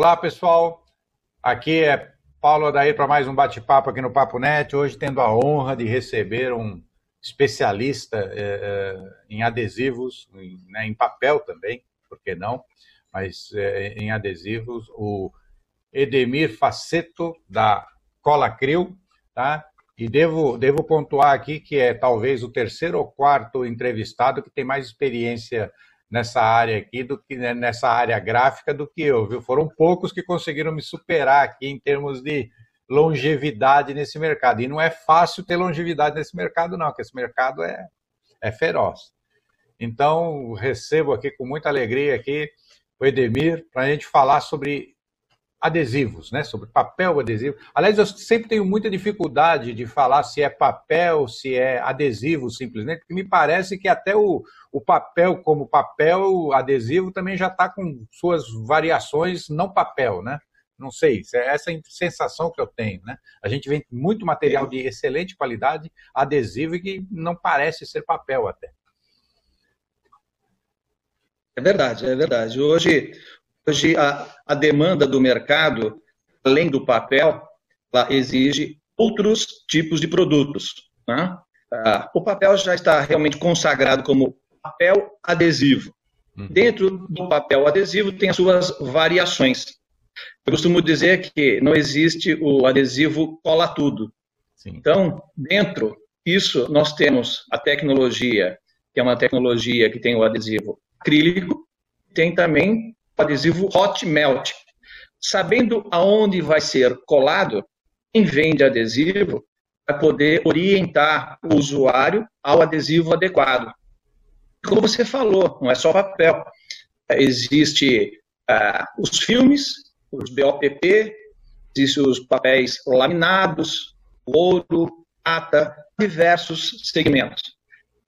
Olá, pessoal. Aqui é Paulo Adair para mais um bate-papo aqui no Papo Net. Hoje tendo a honra de receber um especialista é, é, em adesivos, em, né, em, papel também, por que não? Mas é, em adesivos, o Edemir Faceto, da Cola Crio, tá? E devo, devo pontuar aqui que é talvez o terceiro ou quarto entrevistado que tem mais experiência nessa área aqui do que né, nessa área gráfica do que eu, viu? Foram poucos que conseguiram me superar aqui em termos de longevidade nesse mercado. E não é fácil ter longevidade nesse mercado, não, porque esse mercado é, é feroz. Então, recebo aqui com muita alegria aqui o Edemir para a gente falar sobre adesivos, né? Sobre papel adesivo. Aliás, eu sempre tenho muita dificuldade de falar se é papel, se é adesivo simplesmente, porque me parece que até o, o papel como papel adesivo também já está com suas variações não papel, né? Não sei, é essa sensação que eu tenho, né? A gente vê muito material de excelente qualidade adesivo e que não parece ser papel até. É verdade, é verdade. Hoje, Hoje, a, a demanda do mercado, além do papel, ela exige outros tipos de produtos. Né? Ah, o papel já está realmente consagrado como papel adesivo. Uhum. Dentro do papel adesivo tem as suas variações. Eu costumo dizer que não existe o adesivo cola tudo. Sim. Então, dentro disso, nós temos a tecnologia, que é uma tecnologia que tem o adesivo acrílico, tem também adesivo hot melt. Sabendo aonde vai ser colado, quem vende adesivo vai poder orientar o usuário ao adesivo adequado. Como você falou, não é só papel. Existe uh, os filmes, os BOPP, existem os papéis laminados, ouro, prata, diversos segmentos.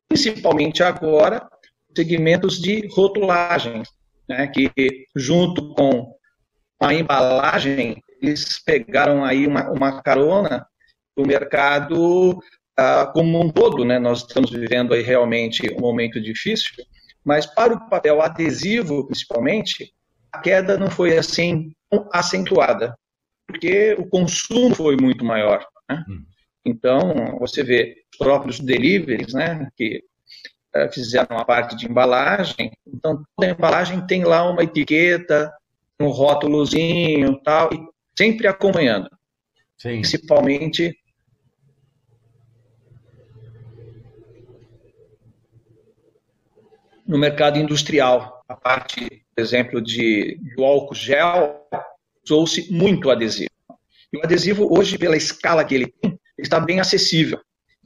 Principalmente agora, segmentos de rotulagem, né, que junto com a embalagem, eles pegaram aí uma, uma carona do mercado uh, como um todo, né? Nós estamos vivendo aí realmente um momento difícil, mas para o papel adesivo, principalmente, a queda não foi assim acentuada, porque o consumo foi muito maior. Né? Hum. Então, você vê os próprios deliveries, né, que fizeram a parte de embalagem, então toda embalagem tem lá uma etiqueta, um rótulozinho tal, e sempre acompanhando. Sim. Principalmente no mercado industrial. A parte, por exemplo, de, do álcool gel, usou-se muito adesivo. E o adesivo, hoje, pela escala que ele tem, está bem acessível.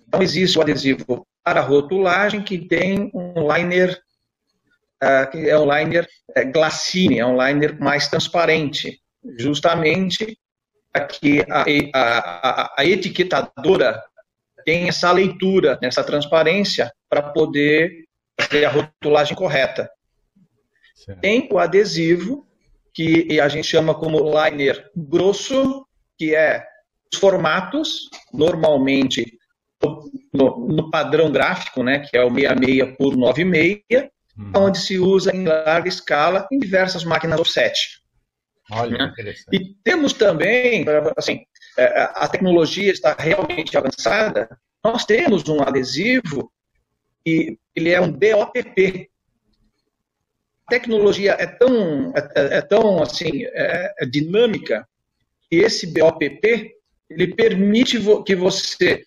Então, existe o adesivo para rotulagem que tem um liner uh, que é um liner é, glacine, é um liner mais transparente, justamente para que a, a, a, etiquetadora tenha essa leitura, essa transparência para poder fazer a rotulagem correta. Certo. Tem o adesivo que a gente chama como liner grosso, que é os formatos, normalmente no, no, padrão gráfico, né, que é o 66 por 96, hum. onde se usa em larga escala em diversas máquinas offset. Olha, né? E temos também, assim, é, a tecnologia está realmente avançada, nós temos um adesivo e ele é um BOPP. A tecnologia é tão, é, é, é tão assim, é, é dinâmica que esse BOPP ele permite que você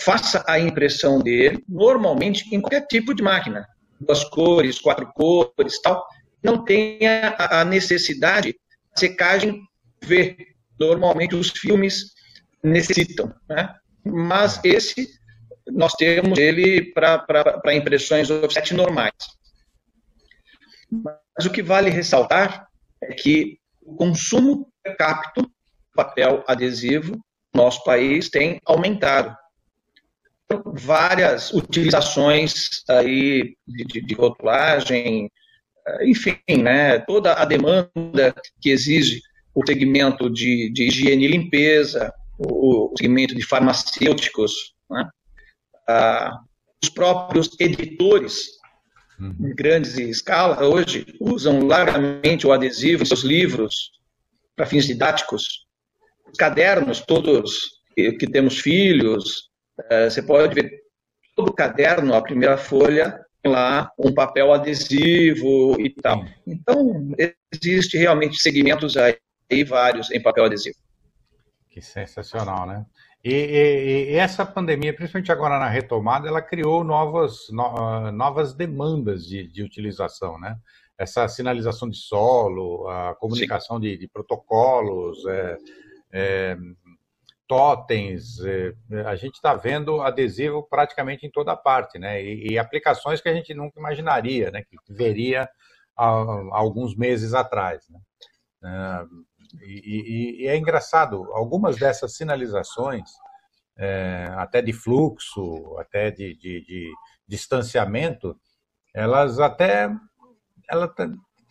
faça a impressão dele, normalmente em qualquer tipo de máquina, duas cores, quatro cores, tal, não tenha a necessidade de secagem V. Normalmente os filmes necessitam, né? mas esse nós temos ele para impressões offset normais. Mas o que vale ressaltar é que o consumo per capita papel adesivo no nosso país tem aumentado várias utilizações aí de, de, rotulagem, eh, enfim, né, toda a demanda que exige o segmento de, de higiene e limpeza, o, o segmento de farmacêuticos, né, ah, os próprios editores uhum. em grandes escala hoje usam largamente o adesivo em seus livros, para fins didáticos. Os cadernos, todos que temos filhos, você pode ver todo o caderno, a primeira folha, lá um papel adesivo e tal. Então, existe realmente segmentos aí, vários em papel adesivo. Que sensacional, né? E, e, e, essa pandemia, principalmente agora na retomada, ela criou novas, no, novas demandas de, de, utilização, né? Essa sinalização de solo, a comunicação de, de, protocolos, é, é, totens, é, a gente está vendo adesivo praticamente em toda parte, né? E, e, aplicações que a gente nunca imaginaria, né? Que veria há, há alguns meses atrás, né? É, e, e, e, é engraçado, algumas dessas sinalizações, é, até de fluxo, até de, de, de distanciamento, elas até elas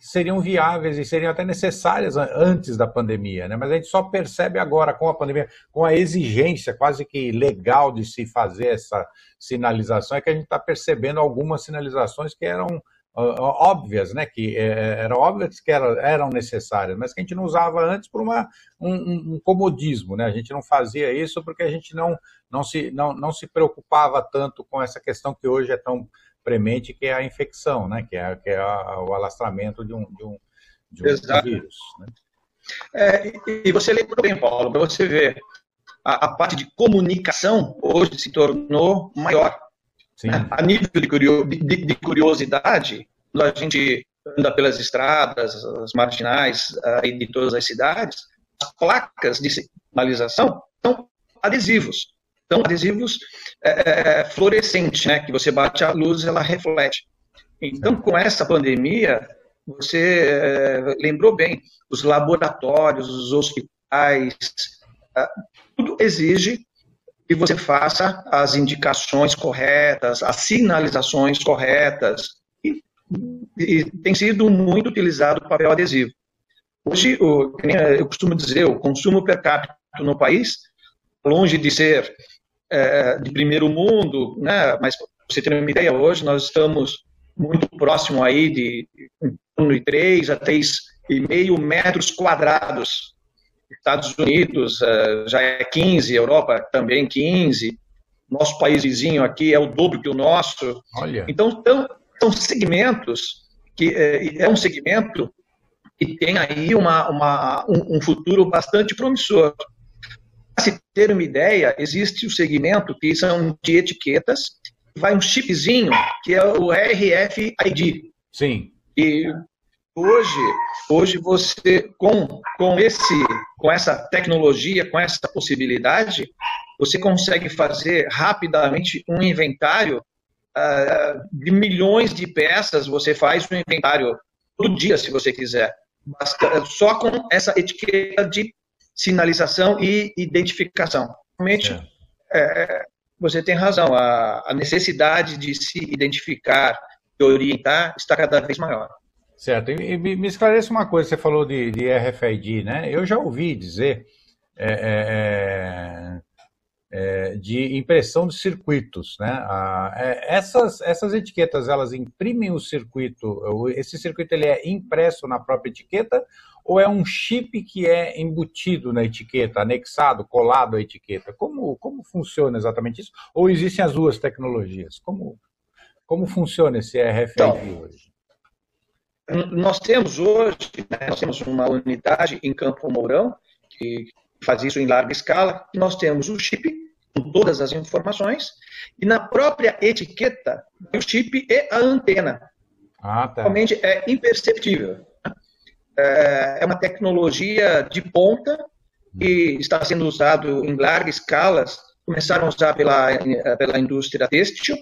seriam viáveis e seriam até necessárias antes da pandemia, né? Mas a gente só percebe agora com a pandemia, com a exigência quase que legal de se fazer essa sinalização, é que a gente está percebendo algumas sinalizações que eram óbvias, né, que é, é, eram óbvias que eram, necessárias, mas que a gente não usava antes por uma, um, um, comodismo, né? A gente não fazia isso porque a gente não, não, se, não, não se preocupava tanto com essa questão que hoje é tão premente, que é a infecção, né? Que é, que é o alastramento de um, de um, de um vírus. Né? É, e você lembrou bem, Paulo, para você ver, a, a, parte de comunicação hoje se tornou maior. Né? A nível de, de, de, curiosidade, a gente anda pelas estradas, as marginais aí de todas as cidades, as placas de sinalização são adesivos. São adesivos é, é, fluorescentes, né? que você bate a luz ela reflete. Então, com essa pandemia, você é, lembrou bem, os laboratórios, os hospitais, é, tudo exige que você faça as indicações corretas, as sinalizações corretas. E, e tem sido muito utilizado o papel adesivo. Hoje, eu costumo dizer, o consumo per capita no país, longe de ser é, de primeiro mundo, né? mas para você ter uma ideia, hoje nós estamos muito próximo aí de em torno de 3 a 3,5 metros quadrados Estados Unidos uh, já é 15, Europa também 15, nosso país vizinho aqui é o dobro que o nosso. Olha. Então, são, são segmentos que é, é um segmento que tem aí uma, uma um, um futuro bastante promissor. Para se ter uma ideia, existe o segmento que são de etiquetas, vai um chipzinho, que é o RFID. Sim. E Hoje, hoje você com com esse com essa tecnologia, com essa possibilidade, você consegue fazer rapidamente um inventário uh, de milhões de peças. Você faz um inventário todo dia, se você quiser, Basta, só com essa etiqueta de sinalização e identificação. Realmente, é, você tem razão. A, a necessidade de se identificar, de orientar, está cada vez maior. Certo. E me esclareça uma coisa, você falou de, de RFID, né? Eu já ouvi dizer é, é, é, é de impressão de circuitos, né? Ah, essas, essas etiquetas, elas imprimem o circuito, esse circuito ele é impresso na própria etiqueta ou é um chip que é embutido na etiqueta, anexado, colado à etiqueta? Como, como funciona exatamente isso? Ou existem as duas tecnologias? Como, como funciona esse RFID então, hoje? Nós temos hoje, né, nós temos uma unidade em Campo Mourão, que faz isso em larga escala, nós temos o chip com todas as informações, e na própria etiqueta, o chip e a antena. Ah, tá. Realmente é imperceptível. É, é uma tecnologia de ponta que está sendo usado em larga escala, começaram a usar pela, pela indústria têxtil,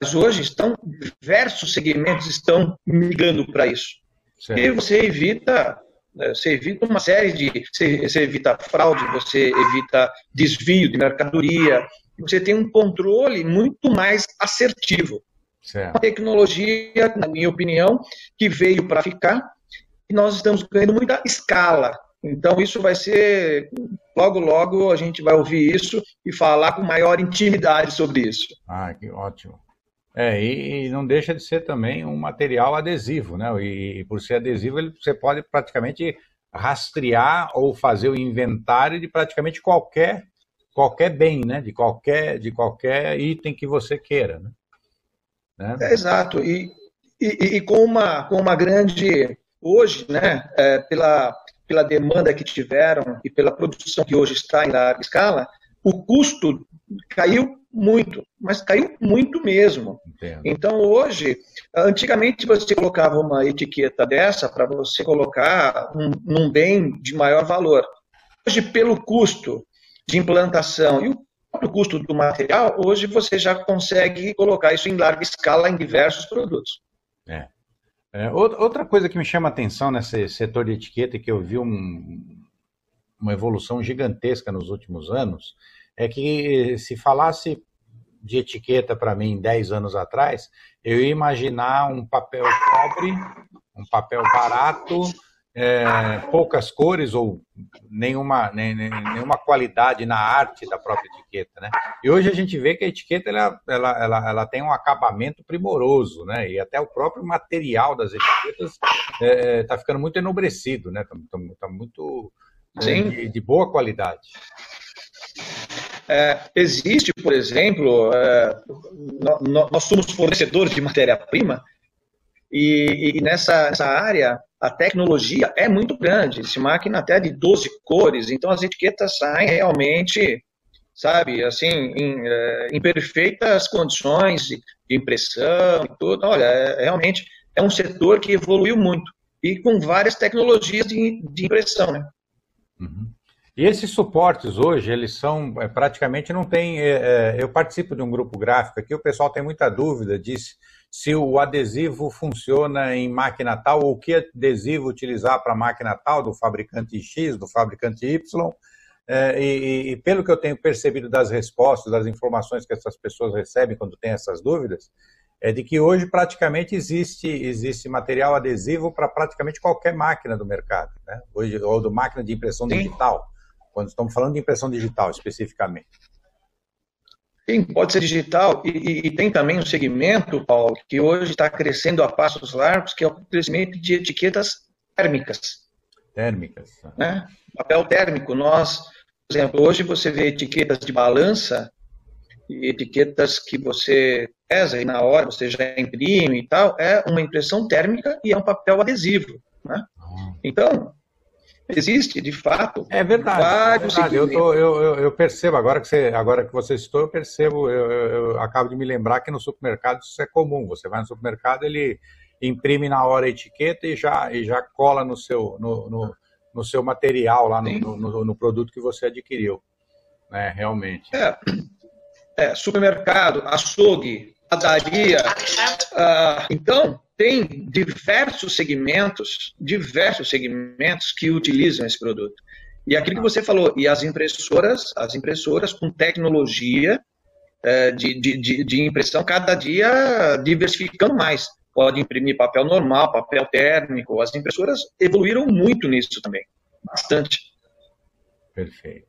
mas hoje estão diversos segmentos estão migrando para isso. Certo. E você evita né, você evita uma série de você, evita fraude, você evita desvio de mercadoria, você tem um controle muito mais assertivo. Certo. Uma tecnologia, na minha opinião, que veio para ficar e nós estamos ganhando muita escala. Então, isso vai ser. Logo, logo, a gente vai ouvir isso e falar com maior intimidade sobre isso. Ah, que ótimo. É, e, não deixa de ser também um material adesivo, né? E, por ser adesivo, ele, você pode praticamente rastrear ou fazer o inventário de praticamente qualquer qualquer bem, né? De qualquer de qualquer item que você queira, né? né? É, exato. E, e, e, com uma com uma grande hoje, né? É, pela pela demanda que tiveram e pela produção que hoje está em larga escala, o custo caiu muito, mas caiu muito mesmo. Entendo. Então, hoje, antigamente você colocava uma etiqueta dessa para você colocar um, um bem de maior valor. Hoje, pelo custo de implantação e o próprio custo do material, hoje você já consegue colocar isso em larga escala em diversos produtos. É. É, outra coisa que me chama a atenção nesse setor de etiqueta, que eu vi um, uma evolução gigantesca nos últimos anos, é que se falasse de etiqueta para mim 10 anos atrás, eu ia imaginar um papel pobre, um papel barato, é, poucas cores ou nenhuma, nem, nenhuma qualidade na arte da própria etiqueta, né? E hoje a gente vê que a etiqueta ela, ela, ela, ela tem um acabamento primoroso, né? E até o próprio material das etiquetas está é, tá ficando muito enobrecido, né? Está tá, tá muito é, de, de boa qualidade. É, existe, por exemplo, é, nós somos fornecedores de matéria-prima e, e, nessa, nessa área a tecnologia é muito grande. Esse máquina até de 12 cores, então as etiquetas saem realmente, sabe, assim, em, é, em perfeitas condições de impressão e tudo. Olha, é, realmente é um setor que evoluiu muito e com várias tecnologias de, de impressão, né? Uhum. E esses suportes hoje, eles são é, praticamente não tem. É, é, eu participo de um grupo gráfico aqui, o pessoal tem muita dúvida disso, se o adesivo funciona em máquina tal, ou que adesivo utilizar para máquina tal, do fabricante X, do fabricante Y. É, e, e, pelo que eu tenho percebido das respostas, das informações que essas pessoas recebem quando têm essas dúvidas, é de que hoje praticamente existe, existe material adesivo para praticamente qualquer máquina do mercado, né? hoje, ou do máquina de impressão Sim. digital quando estamos falando de impressão digital especificamente. Sim, pode ser digital e, e, e, tem também um segmento, Paulo, que hoje está crescendo a passos largos, que é o crescimento de etiquetas térmicas. Térmicas. Né? Papel térmico. Nós, por exemplo, hoje você vê etiquetas de balança, etiquetas que você pesa e na hora você já imprime e tal, é uma impressão térmica e é um papel adesivo. Né? Ah. Então, Existe, de fato. É verdade. É verdade. Eu, tô, eu, eu, percebo, agora que, você, agora que você citou, eu percebo, eu, eu, acabo de me lembrar que no supermercado isso é comum. Você vai no supermercado, ele imprime na hora a etiqueta e já, e já cola no seu, no, no, no seu material, lá no, no, no, produto que você adquiriu. Né, realmente. É, é supermercado, açougue, padaria. Ah, então, tem diversos segmentos, diversos segmentos que utilizam esse produto. E aquilo que você falou, e as impressoras, as impressoras com tecnologia é, de, de, de impressão cada dia diversificando mais. Pode imprimir papel normal, papel térmico. As impressoras evoluíram muito nisso também, bastante. Perfeito.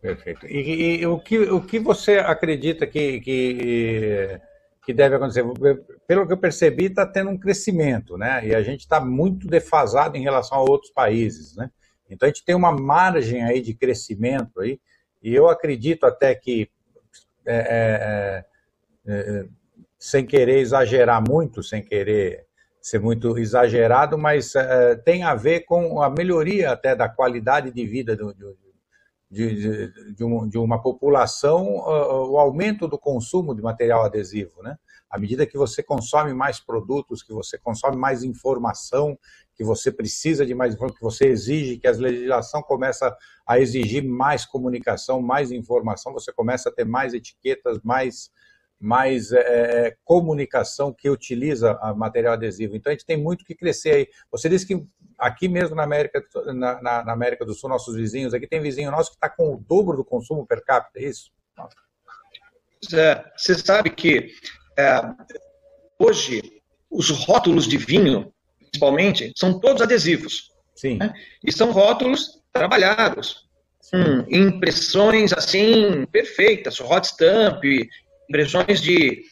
Perfeito. E, e, e o, que, o que você acredita que, que que deve acontecer? Pelo que eu percebi, está tendo um crescimento, né? E a gente está muito defasado em relação a outros países, né? Então a gente tem uma margem aí de crescimento aí, e eu acredito até que, é, é, é, é sem querer exagerar muito, sem querer ser muito exagerado, mas é, tem a ver com a melhoria até da qualidade de vida do, do, de, de, um, de uma população uh, o aumento do consumo de material adesivo, né? À medida que você consome mais produtos, que você consome mais informação, que você precisa de mais informação, que você exige, que a legislação começa a exigir mais comunicação, mais informação, você começa a ter mais etiquetas, mais mais é, comunicação que utiliza material adesivo. Então a gente tem muito que crescer aí. Você disse que aqui mesmo na América, na, na, na América do Sul, nossos vizinhos, aqui tem vizinho nosso que está com o dobro do consumo per capita, é isso? É, você sabe que é, hoje os rótulos de vinho, principalmente, são todos adesivos. Sim. Né? E são rótulos trabalhados. Hum, impressões assim perfeitas, hot stamp, impressões de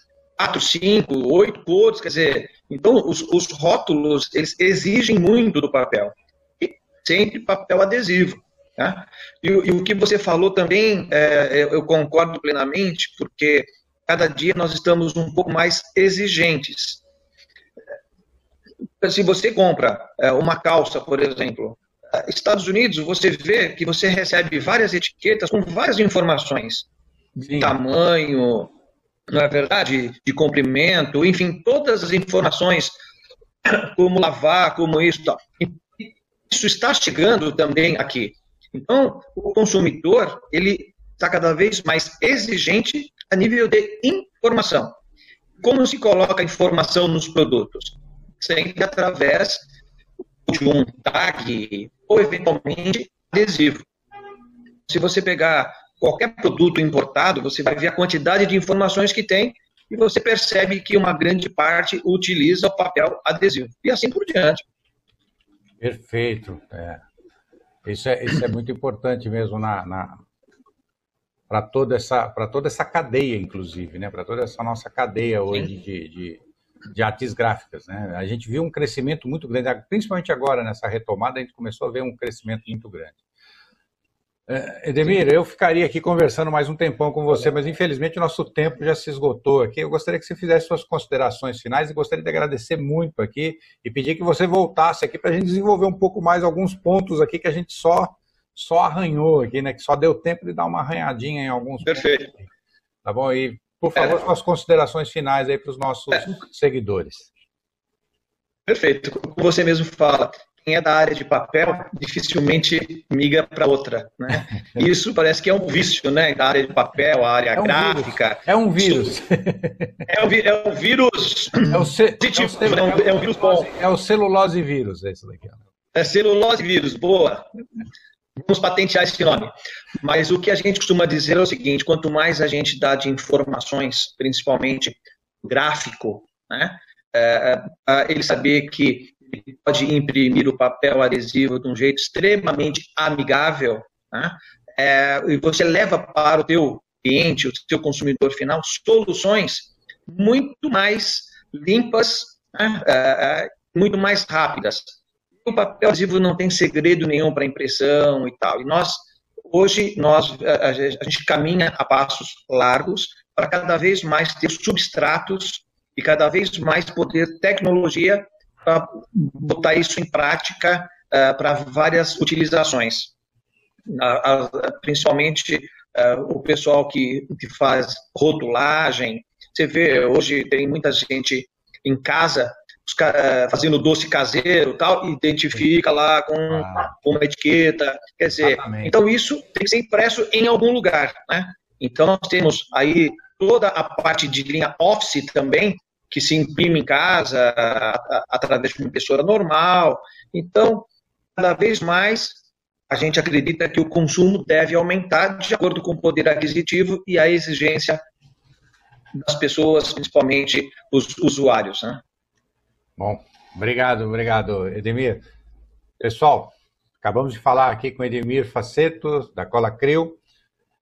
quatro, cinco, oito cores, quer dizer, então os, os rótulos eles exigem muito do papel. E sempre papel adesivo. Tá? E, e, o que você falou também, é, eu concordo plenamente, porque cada dia nós estamos um pouco mais exigentes. Se você compra é, uma calça, por exemplo, Estados Unidos, você vê que você recebe várias etiquetas com várias informações de tamanho, não é verdade? De comprimento, enfim, todas as informações, como lavar, como isso. Isso está chegando também aqui. Então, o consumidor, ele está cada vez mais exigente a nível de informação. Como se coloca informação nos produtos? Sempre através de um tag ou, eventualmente, adesivo. Se você pegar qualquer produto importado, você vai ver a quantidade de informações que tem e você percebe que uma grande parte utiliza o papel adesivo. E assim por diante. Perfeito. É. Isso, é, isso é muito importante mesmo na, na para toda essa para toda essa cadeia, inclusive, né? Para toda essa nossa cadeia hoje de, de, de, artes gráficas, né? A gente viu um crescimento muito grande, principalmente agora nessa retomada, a gente começou a ver um crescimento muito grande. É, Edemir, eu ficaria aqui conversando mais um tempão com você, mas infelizmente o nosso tempo já se esgotou aqui. Eu gostaria que você fizesse suas considerações finais e gostaria de agradecer muito aqui e pedir que você voltasse aqui para a gente desenvolver um pouco mais alguns pontos aqui que a gente só só arranhou aqui, né? Que só deu tempo de dar uma arranhadinha em alguns Perfeito. pontos. Perfeito. Tá bom? E, por favor, é. suas considerações finais aí para os nossos é. seguidores. Perfeito. Como você mesmo fala, é da área de papel dificilmente migra para outra. Né? Isso parece que é um vício, né? Da área de papel, a área é um gráfica. Vírus. É um vírus. É um, é um vírus. É o, ce... é, o é um vírus bom. É o celulose vírus, esse daqui. É celulose vírus, boa. Vamos patentear esse nome. Mas o que a gente costuma dizer é o seguinte: quanto mais a gente dá de informações, principalmente gráfico, né? É, é, ele saber que pode imprimir o papel adesivo de um jeito extremamente amigável, né? é, e você leva para o teu cliente, o teu consumidor final, soluções muito mais limpas, né? é, é muito mais rápidas. O papel adesivo não tem segredo nenhum para impressão e tal. E nós, hoje, nós, a gente caminha a passos largos para cada vez mais ter substratos e cada vez mais poder tecnologia para botar isso em prática uh, para várias utilizações. Uh, principalmente o pessoal que, que faz rotulagem. Você vê, hoje tem muita gente em casa fazendo doce caseiro tal, identifica lá com, ah. uma etiqueta. Quer dizer, Exatamente. então isso tem que ser impresso em algum lugar. Né? Então nós temos aí toda a parte de linha Office também, que se imprime em casa através de uma impressora normal. Então, cada vez mais a gente acredita que o consumo deve aumentar de acordo com o poder aquisitivo e a exigência das pessoas, principalmente os usuários. Né? Bom, obrigado, obrigado, Edemir. Pessoal, acabamos de falar aqui com Edemir Faceto, da Cola Crio,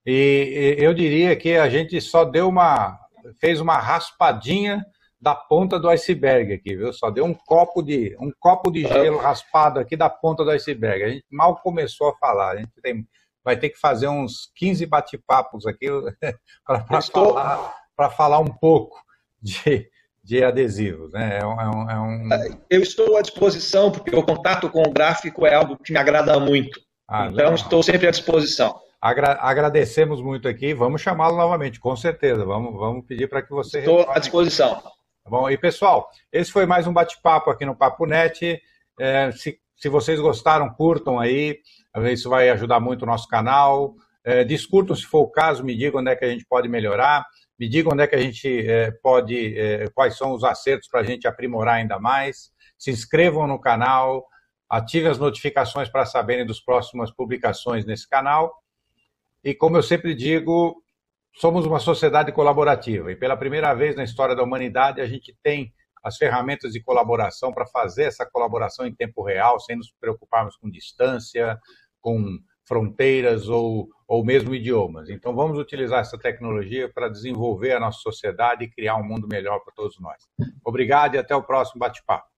e eu diria que a gente só deu uma, fez uma raspadinha da ponta do iceberg aqui, viu? Só deu um copo de um copo de gelo raspado aqui da ponta do iceberg. A gente mal começou a falar. A gente tem, vai ter que fazer uns 15 bate-papos aqui para Estou... falar, falar um pouco de, de adesivos. Né? É um, é um, é um... Eu estou à disposição, porque o contato com o gráfico é algo que me agrada muito. Ah, então, legal. estou sempre à disposição. Agra agradecemos muito aqui. Vamos chamá-lo novamente, com certeza. Vamos, vamos pedir para que você. Estou à disposição. Tá bom? E pessoal, esse foi mais um bate-papo aqui no Papo Net. É, se, se vocês gostaram, curtam aí. Isso vai ajudar muito o nosso canal. É, discutam se for o caso, me digam onde é que a gente pode melhorar. Me digam onde é que a gente é, pode, é, quais são os acertos para a gente aprimorar ainda mais. Se inscrevam no canal, ativem as notificações para saberem das próximas publicações nesse canal. E como eu sempre digo, somos uma sociedade colaborativa e pela primeira vez na história da humanidade a gente tem as ferramentas de colaboração para fazer essa colaboração em tempo real, sem nos preocuparmos com distância, com fronteiras ou, ou mesmo idiomas. Então, vamos utilizar essa tecnologia para desenvolver a nossa sociedade e criar um mundo melhor para todos nós. Obrigado e até o próximo bate-papo.